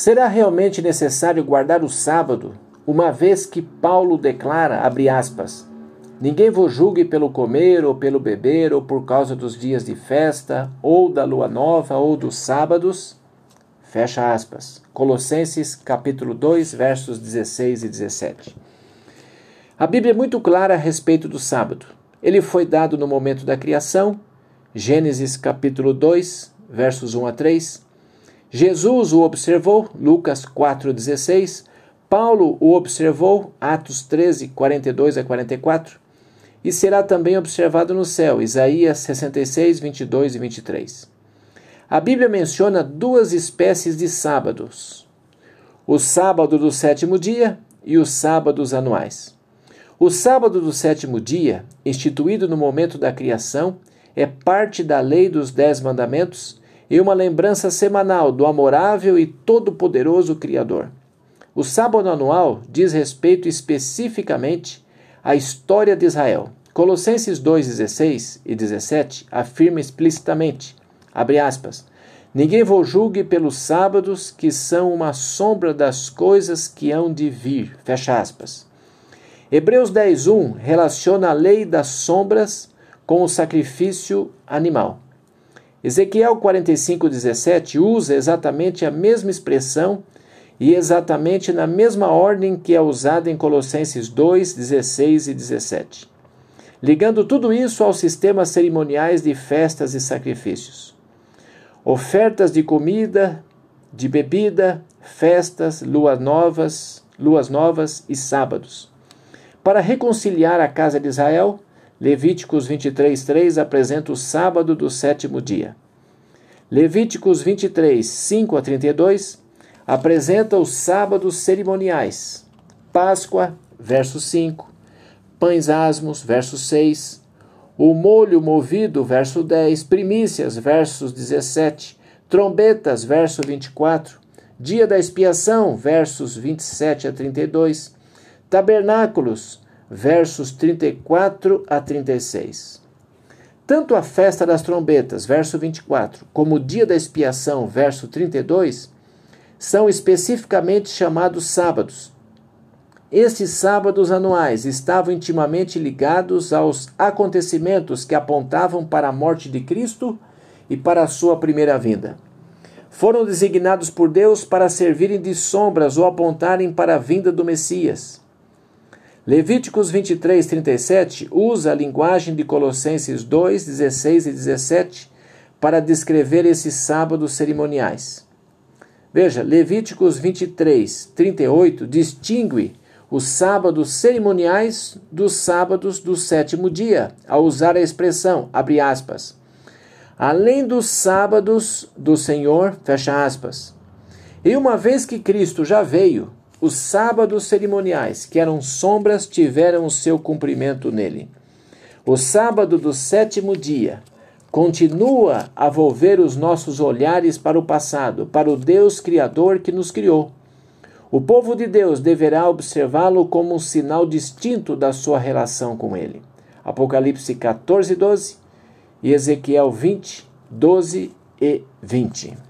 Será realmente necessário guardar o sábado, uma vez que Paulo declara, abre aspas, Ninguém vos julgue pelo comer ou pelo beber, ou por causa dos dias de festa, ou da lua nova, ou dos sábados. Fecha aspas. Colossenses capítulo 2, versos 16 e 17. A Bíblia é muito clara a respeito do sábado. Ele foi dado no momento da criação, Gênesis capítulo 2, versos 1 a 3. Jesus o observou, Lucas 4,16. Paulo o observou, Atos 13, 42 a 44 e será também observado no céu. Isaías 66, 22 e 23. A Bíblia menciona duas espécies de sábados: o sábado do sétimo dia e os sábados anuais. O sábado do sétimo dia, instituído no momento da criação, é parte da lei dos Dez Mandamentos e uma lembrança semanal do amorável e todo-poderoso Criador. O sábado anual diz respeito especificamente a história de Israel. Colossenses 2:16 e 17 afirma explicitamente, aspas, Ninguém vos julgue pelos sábados, que são uma sombra das coisas que hão de vir. Fecha aspas. Hebreus 10:1 relaciona a lei das sombras com o sacrifício animal. Ezequiel 45:17 usa exatamente a mesma expressão e exatamente na mesma ordem que é usada em Colossenses 2, 16 e 17, ligando tudo isso aos sistemas cerimoniais de festas e sacrifícios. Ofertas de comida, de bebida, festas, luas novas, luas novas e sábados. Para reconciliar a casa de Israel, Levíticos 23:3 apresenta o sábado do sétimo dia. Levíticos 23, 5 a 32 apresenta os sábados cerimoniais. Páscoa, verso 5. Pães asmos, verso 6. O molho movido, verso 10. Primícias, versos 17. Trombetas, verso 24. Dia da expiação, versos 27 a 32. Tabernáculos, versos 34 a 36. Tanto a festa das trombetas, verso 24, como o dia da expiação, verso 32, são especificamente chamados sábados. Estes sábados anuais estavam intimamente ligados aos acontecimentos que apontavam para a morte de Cristo e para a sua primeira vinda. Foram designados por Deus para servirem de sombras ou apontarem para a vinda do Messias. Levíticos 23, 37 usa a linguagem de Colossenses 2, 16 e 17 para descrever esses sábados cerimoniais. Veja, Levíticos 23, 38 distingue os sábados cerimoniais dos sábados do sétimo dia, ao usar a expressão, abre aspas, além dos sábados do Senhor, fecha aspas. E uma vez que Cristo já veio, os sábados cerimoniais, que eram sombras, tiveram o seu cumprimento nele. O sábado do sétimo dia, continua a volver os nossos olhares para o passado, para o Deus Criador que nos criou. O povo de Deus deverá observá-lo como um sinal distinto da sua relação com ele. Apocalipse 14, 12 e Ezequiel 20, 12 e 20.